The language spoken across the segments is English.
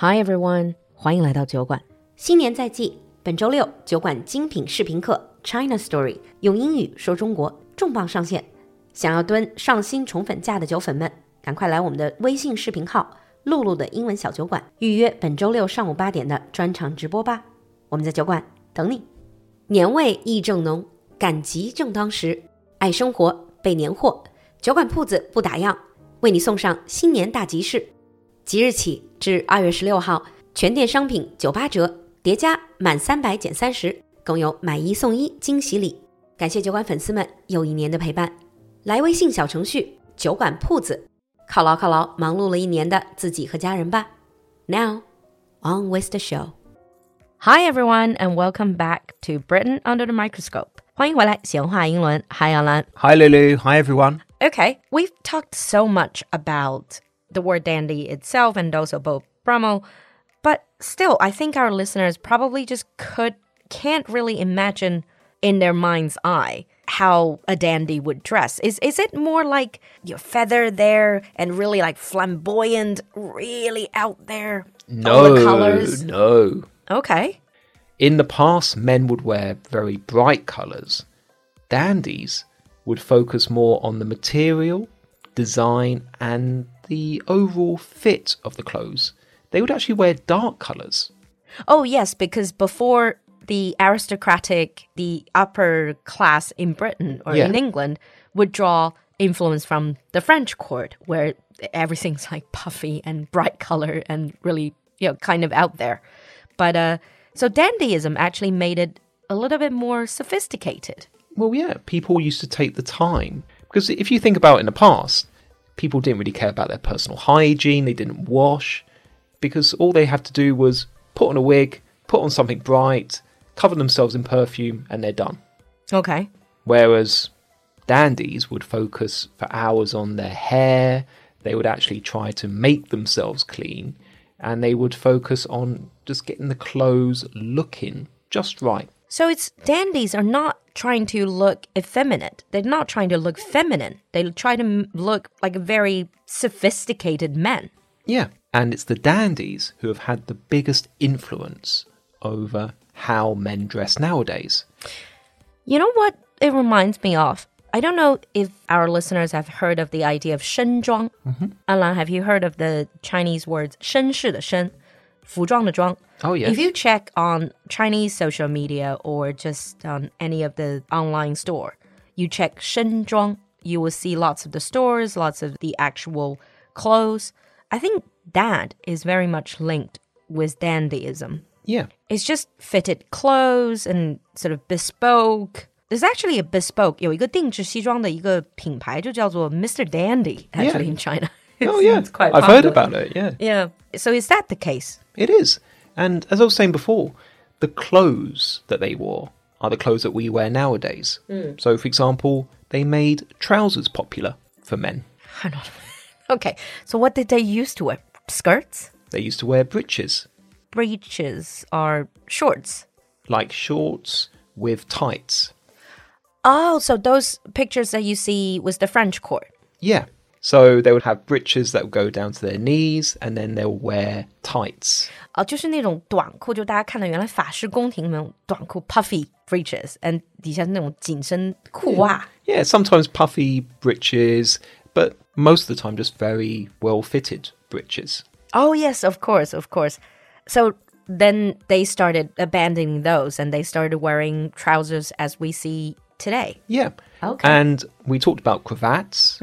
Hi everyone，欢迎来到酒馆。新年在即，本周六酒馆精品视频课 China Story 用英语说中国重磅上线。想要蹲上新宠粉价的酒粉们，赶快来我们的微信视频号“露露的英文小酒馆”预约本周六上午八点的专场直播吧。我们在酒馆等你。年味意正浓，赶集正当时，爱生活备年货，酒馆铺子不打烊，为你送上新年大集市。即日起至二月十六号，全店商品九八折，叠加满三百减三十，更有买一送一惊喜礼。感谢酒馆粉丝们又一年的陪伴。来微信小程序“酒馆铺子”，犒劳犒劳忙碌了一年的自己和家人吧。Now on with the show. Hi everyone and welcome back to Britain under the microscope. 欢迎回来，闲话英伦。Hi Alan. Hi Lulu. Hi everyone. Okay, we've talked so much about the word dandy itself and also Beau Brummell. But still, I think our listeners probably just could can't really imagine in their mind's eye how a dandy would dress. Is is it more like your feather there and really like flamboyant, really out there? No, all the colors. no. Okay. In the past, men would wear very bright colours. Dandies would focus more on the material, design, and the overall fit of the clothes. They would actually wear dark colours. Oh yes, because before the aristocratic, the upper class in Britain or Yeah. in England would draw influence from the French court, where everything's like puffy and bright color and really, you know, kind of out there. But uh, so dandyism actually made it a little bit more sophisticated. Well, yeah, people used to take the time. Because if you think about it in the past, people didn't really care about their personal hygiene, they didn't wash, because all they had to do was put on a wig, put on something bright, cover themselves in perfume, and they're done. Okay. Whereas dandies would focus for hours on their hair, they would actually try to make themselves clean, and they would focus on just getting the clothes looking just right. So it's dandies are not trying to look effeminate. They're not trying to look feminine. They try to look like a very sophisticated men. Yeah. And it's the dandies who have had the biggest influence over how men dress nowadays. You know what it reminds me of? I don't know if our listeners have heard of the idea of 绅装. Mm -hmm. Alan, have you heard of the Chinese words 绅士的绅,服装的装? Oh, yes. If you check on Chinese social media or just on any of the online store, you check 身装, you will see lots of the stores, lots of the actual clothes. I think that is very much linked with dandyism. Yeah, It's just fitted clothes and sort of bespoke. There's actually a bespoke 有一个定制西装的一个品牌就叫做 Mr. Dandy actually Yeah. in China. oh It's- yeah, it's quite I've heard popular. about it. Yeah, Yeah. So is that the case? it is. And as I was saying before, the clothes that they wore are the clothes that we wear nowadays. Hmm. So, for example, they made trousers popular for men. Okay. So what did they used to wear? Skirts? They used to wear breeches, Breeches are shorts? like shorts with tights. Oh, so those pictures that you see was the French court. Yeah. So they would have breeches that would go down to their knees, and then they'll wear tights. 啊，就是那种短裤，就大家看到原来法式宫廷那种短裤 puffy breeches，and 底下是那种紧身裤袜。 Yeah, sometimes puffy breeches, but most of the time just very well fitted breeches. Oh yes, of course, of course. So then they started abandoning those, and they started wearing trousers as we see today. Yeah. Okay. And we talked about cravats.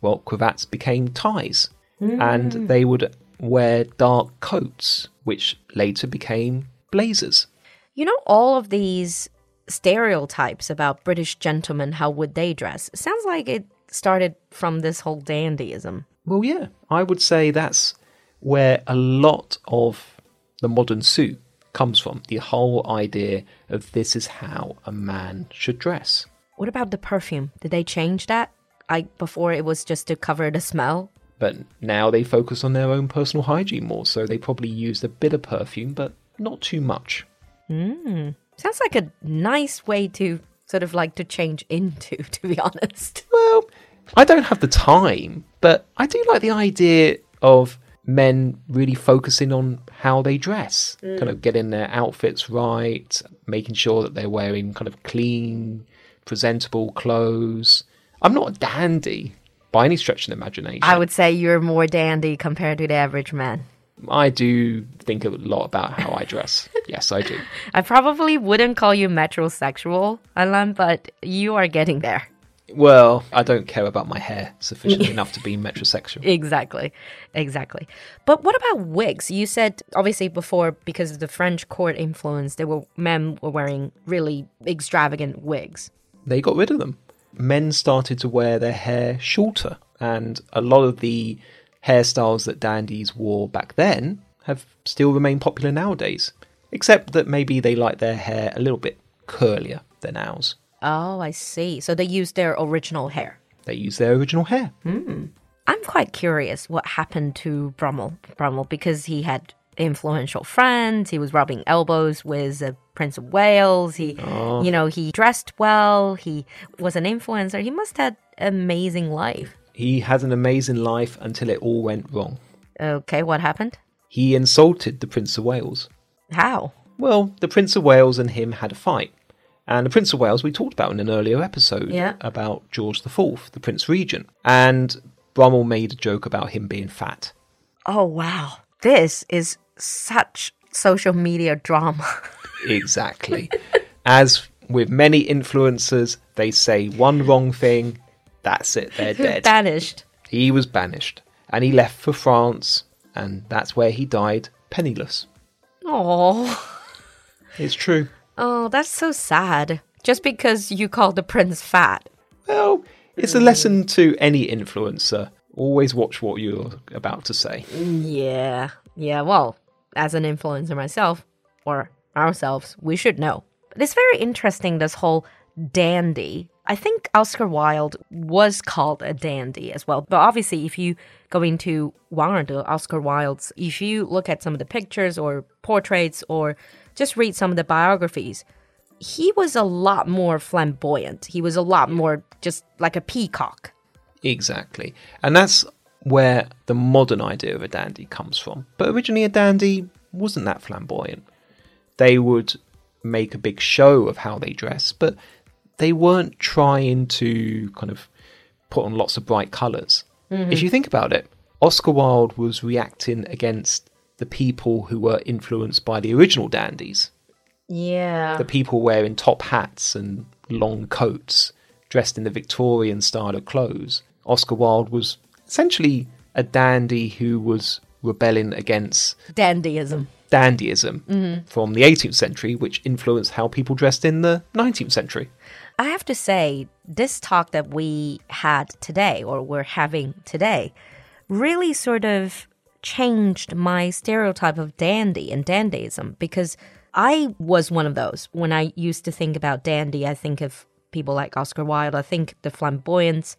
Well, cravats became ties, and mm. they would wear dark coats, which later became blazers. You know, all of these stereotypes about British gentlemen, how would they dress? Sounds like it started from this whole dandyism. Well, yeah, I would say that's where a lot of the modern suit comes from. The whole idea of this is how a man should dress. What about the perfume? Did they change that? I before it was just to cover the smell. But now they focus on their own personal hygiene more, so they probably used a bit of perfume, but not too much. Hmm. Sounds like a nice way to sort of like to change into, to be honest. Well, I don't have the time, but I do like the idea of men really focusing on how they dress, mm. kind of getting their outfits right, making sure that they're wearing kind of clean, presentable clothes. I'm not a dandy by any stretch of the imagination. I would say you're more dandy compared to the average man. I do think a lot about how I dress. yes, I do. I probably wouldn't call you metrosexual, Alan, but you are getting there. Well, I don't care about my hair sufficiently enough to be metrosexual. Exactly. Exactly. But what about wigs? You said obviously before because of the French court influence, there were men were wearing really extravagant wigs. They got rid of them. Men started to wear their hair shorter, and a lot of the hairstyles that dandies wore back then have still remained popular nowadays. Except that maybe they like their hair a little bit curlier than ours. Oh, I see. So they used their original hair. They use their original hair. Hmm. I'm quite curious what happened to Brummell. Brummell because he had influential friends. He was rubbing elbows with the Prince of Wales. He, oh. you know, he dressed well. He was an influencer. He must have had amazing life. He had an amazing life until it all went wrong. Okay, what happened? He insulted the Prince of Wales. How? Well, the Prince of Wales and him had a fight. And the Prince of Wales we talked about in an earlier episode Yeah. about George IV, the Prince Regent. And Brummell made a joke about him being fat. Oh wow, this is such social media drama. Exactly. As with many influencers, they say one wrong thing, that's it, they're dead. Banished. he was banished. And he left for France, and that's where he died penniless. Oh, It's true. oh, that's so sad. Just because you called the prince fat. Well, it's a lesson to any influencer. Always watch what you're about to say. Yeah, yeah. Well, as an influencer myself, or ourselves, we should know. It's very interesting. This whole dandy. I think Oscar Wilde was called a dandy as well. But obviously, if you go into Wang Erde, Oscar Wilde's, if you look at some of the pictures or portraits or just read some of the biographies, he was a lot more flamboyant. He was a lot more just like a peacock. Exactly. And that's where the modern idea of a dandy comes from. But originally, a dandy wasn't that flamboyant. They would make a big show of how they dress, but they weren't trying to kind of put on lots of bright colors If mm-hmm. you think about it, Oscar Wilde was reacting against the people who were influenced by the original dandies. Yeah. The people wearing top hats and long coats, dressed in the Victorian style of clothes. Oscar Wilde was essentially a dandy who was rebelling against Dandyism. dandyism mm-hmm. from the 18th century, which influenced how people dressed in the 19th century. I have to say, this talk that we had today, or we're having today, really sort of changed my stereotype of dandy and dandyism because I was one of those. When I used to think about dandy, I think of people like Oscar Wilde, I think the flamboyance.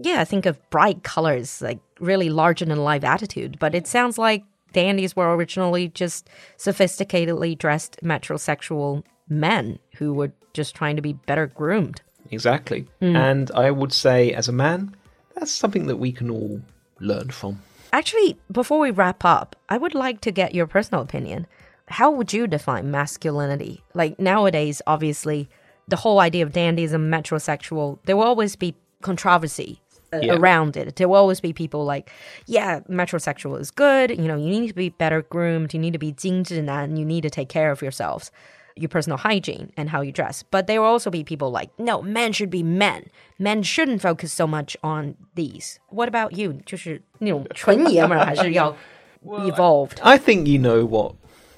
Yeah, I think of bright colors, like really larger than life attitude. But it sounds like dandies were originally just sophisticatedly dressed metrosexual men who were just trying to be better groomed. Exactly. Hmm. And I would say, as a man, that's something that we can all learn from. Actually, before we wrap up, I would like to get your personal opinion. How would you define masculinity? Like nowadays, obviously, the whole idea of dandyism, metrosexual, there will always be controversy Yeah. around it. There will always be people like, yeah, metrosexual is good. You know, you need to be better groomed. You need to be 精致男. You need to take care of yourselves, your personal hygiene and how you dress. But there will also be people like, no, men should be men. Men shouldn't focus so much on these. What about you? 就是那种纯爷们儿还是要 evolved? I think you know what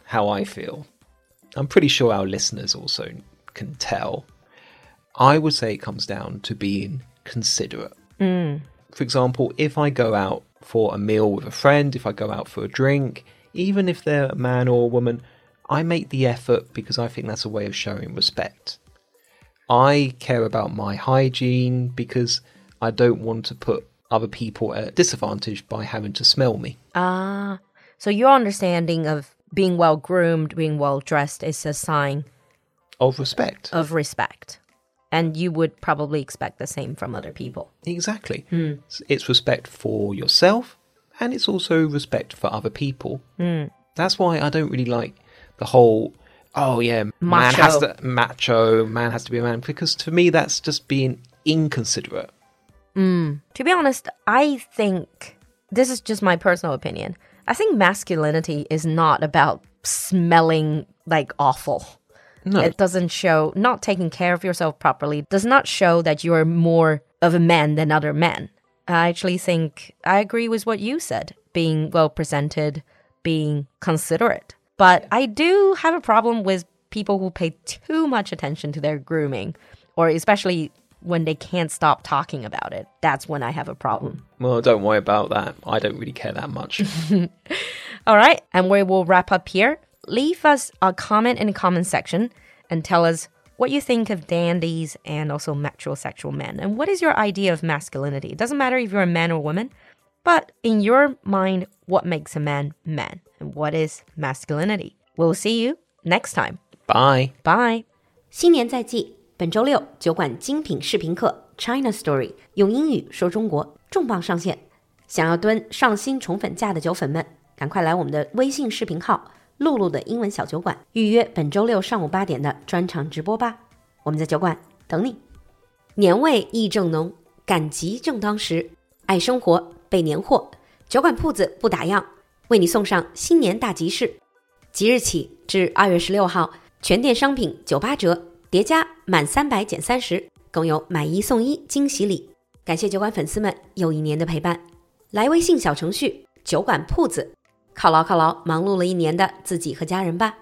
how I feel. I'm pretty sure our listeners also can tell. I would say it comes down to being considerate. for example, if I go out for a meal with a friend, if I go out for a drink, even if they're a man or a woman, I make the effort because I think that's a way of showing respect. I care about my hygiene because I don't want to put other people at disadvantage by having to smell me. Ah, so your understanding of being well groomed, being well dressed is a sign Of respect. of respect. And you would probably expect the same from other people. Exactly. Hmm. It's- It's respect for yourself and it's also respect for other people. Hmm. That's why I don't really like the whole. Oh yeah, man has to macho. Man has to be a man because to me that's just being inconsiderate. Hmm. To be honest, I think this is just my personal opinion. I think masculinity is not about smelling like awful. No. It doesn't show not taking care of yourself properly does not show that you are more of a man than other men. I actually think I agree with what you said, being well presented, being considerate. But I do have a problem with people who pay too much attention to their grooming, or especially when they can't stop talking about it. That's when I have a problem. Well, don't worry about that. I don't really care that much. All right, and we will wrap up here Leave us a comment in the comment section and tell us what you think of dandies and also metrosexual men. And what is your idea of masculinity? It doesn't matter if you're a man or woman, but in your mind, what makes a man man? And what is masculinity? We'll see you next time. Bye. Bye. 新年在即，本周六酒馆精品视频课 China Story 用英语说中国重磅上线。想要蹲上新宠粉价的酒粉们，赶快来我们的微信视频号“ 露露的英文小酒馆”预约本周六上午八点的专场直播吧。我们在酒馆等你。年味意正浓，赶集正当时，爱生活备年货，酒馆铺子不打烊，为你送上新年大集市。即日起至二月十六号，全店商品九八折，叠加满三百减三十，更有买一送一惊喜礼。感谢酒馆粉丝们又一年的陪伴，来微信小程序“酒馆铺子”，犒劳犒劳忙碌了一年的自己和家人吧。